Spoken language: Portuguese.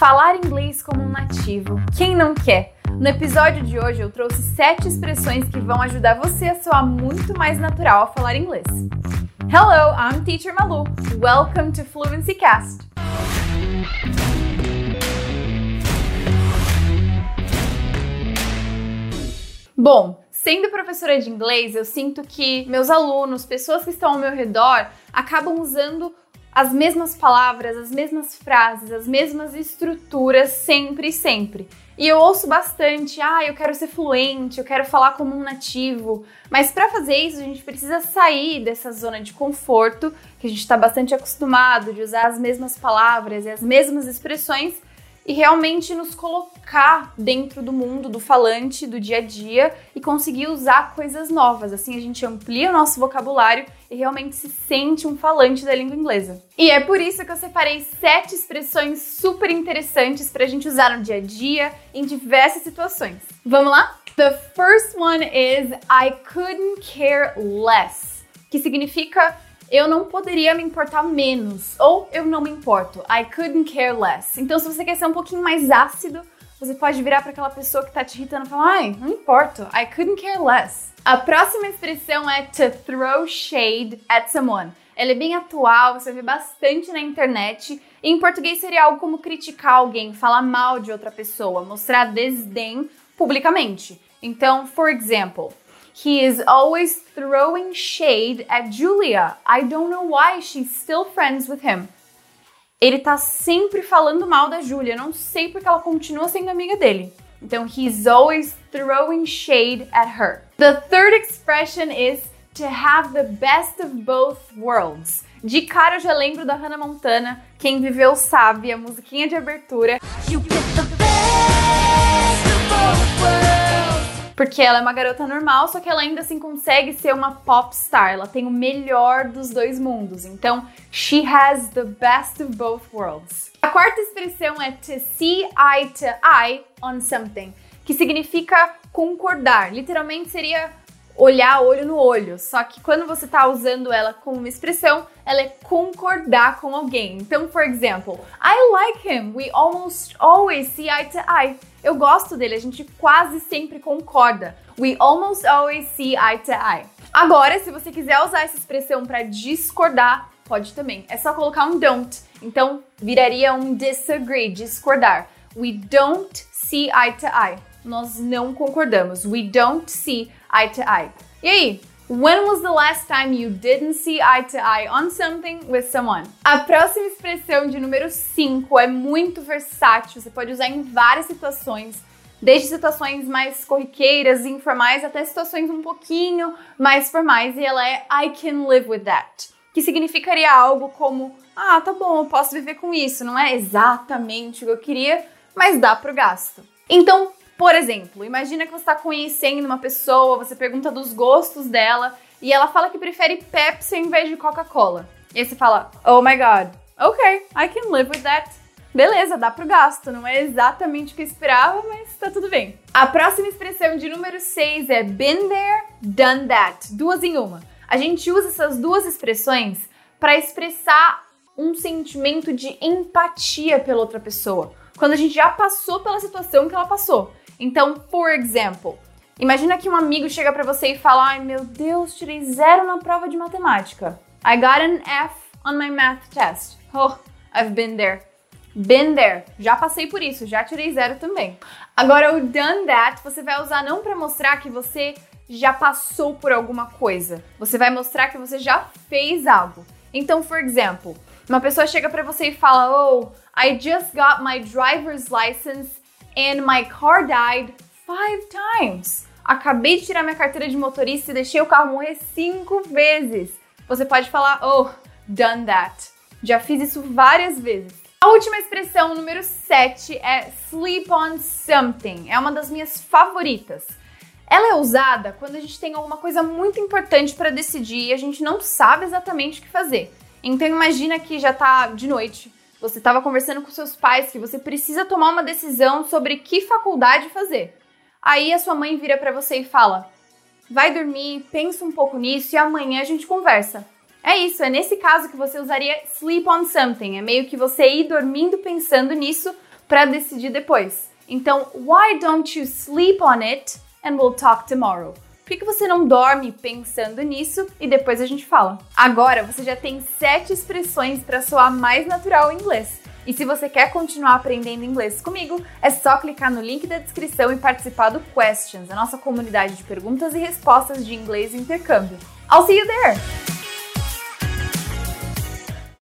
Falar inglês como um nativo. Quem não quer? No episódio de hoje eu trouxe sete expressões que vão ajudar você a soar muito mais natural a falar inglês. Hello, I'm Teacher Malu. Welcome to Fluency Cast. Bom, sendo professora de inglês, eu sinto que meus alunos, pessoas que estão ao meu redor, acabam usando as mesmas palavras, as mesmas frases, as mesmas estruturas sempre e sempre. E eu ouço bastante, ah, eu quero ser fluente, eu quero falar como um nativo. Mas para fazer isso, a gente precisa sair dessa zona de conforto, que a gente está bastante acostumado de usar as mesmas palavras e as mesmas expressões e realmente nos colocar dentro do mundo do falante do dia a dia e conseguir usar coisas novas. Assim a gente amplia o nosso vocabulário e realmente se sente um falante da língua inglesa. E é por isso que eu separei sete expressões super interessantes para a gente usar no dia a dia em diversas situações. Vamos lá? The first one is I couldn't care less, que significa eu não poderia me importar menos, ou eu não me importo. I couldn't care less. Então, se você quer ser um pouquinho mais ácido, você pode virar para aquela pessoa que tá te irritando e falar: ai, não importo, I couldn't care less. A próxima expressão é to throw shade at someone. Ela é bem atual, você vê bastante na internet. Em português seria algo como criticar alguém, falar mal de outra pessoa, mostrar desdém publicamente. Então, for example, He is always throwing shade at Julia. I don't know why she's still friends with him. Ele tá sempre falando mal da Julia. Não sei porque ela continua sendo amiga dele. Então, he's always throwing shade at her. The third expression is to have the best of both worlds. De cara eu já lembro da Hannah Montana. Quem viveu sabe, a musiquinha de abertura. You get the Porque ela é uma garota normal, só que ela ainda assim consegue ser uma pop star. Ela tem o melhor dos dois mundos. Então, she has the best of both worlds. A quarta expressão é to see eye to eye on something, que significa concordar. Literalmente seria olhar olho no olho. Só que quando você está usando ela como uma expressão, ela é concordar com alguém. Então, for example, I like him. We almost always see eye to eye. Eu gosto dele, a gente quase sempre concorda. We almost always see eye to eye. Agora, se você quiser usar essa expressão para discordar, pode também. É só colocar um don't. Então, viraria um disagree, discordar. We don't see eye to eye. Nós não concordamos. We don't see eye to eye. E aí? When was the last time you didn't see eye to eye on something with someone? A próxima expressão de número 5 é muito versátil, você pode usar em várias situações, desde situações mais corriqueiras informais até situações um pouquinho mais formais, e ela é I can live with that, que significaria algo como: ah, tá bom, eu posso viver com isso, não é exatamente o que eu queria, mas dá pro gasto. Então, por exemplo, imagina que você está conhecendo uma pessoa, você pergunta dos gostos dela e ela fala que prefere Pepsi em vez de Coca-Cola. E aí você fala, oh my god, ok, I can live with that. Beleza, dá pro gasto, não é exatamente o que eu esperava, mas tá tudo bem. A próxima expressão de número 6 é been there, done that, duas em uma. A gente usa essas duas expressões para expressar um sentimento de empatia pela outra pessoa. Quando a gente já passou pela situação que ela passou. Então, for example, imagina que um amigo chega para você e fala: "Ai, meu Deus, tirei zero na prova de matemática. I got an F on my math test. Oh, I've been there." Been there. Já passei por isso, já tirei zero também. Agora, o done that você vai usar não para mostrar que você já passou por alguma coisa. Você vai mostrar que você já fez algo. Então, for example, uma pessoa chega para você e fala: "Oh, I just got my driver's license and my car died five times. Acabei de tirar minha carteira de motorista e deixei o carro morrer cinco vezes. Você pode falar, oh, done that. Já fiz isso várias vezes. A última expressão, número 7, é sleep on something. É uma das minhas favoritas. Ela é usada quando a gente tem alguma coisa muito importante para decidir e a gente não sabe exatamente o que fazer. Então imagina que já tá de noite, você estava conversando com seus pais que você precisa tomar uma decisão sobre que faculdade fazer. Aí a sua mãe vira para você e fala: "Vai dormir, pensa um pouco nisso e amanhã a gente conversa". É isso, é nesse caso que você usaria sleep on something. É meio que você ir dormindo pensando nisso para decidir depois. Então, why don't you sleep on it and we'll talk tomorrow? Por que você não dorme pensando nisso e depois a gente fala? Agora você já tem sete expressões para soar mais natural em inglês. E se você quer continuar aprendendo inglês comigo, é só clicar no link da descrição e participar do Questions, a nossa comunidade de perguntas e respostas de inglês e intercâmbio. I'll see you there!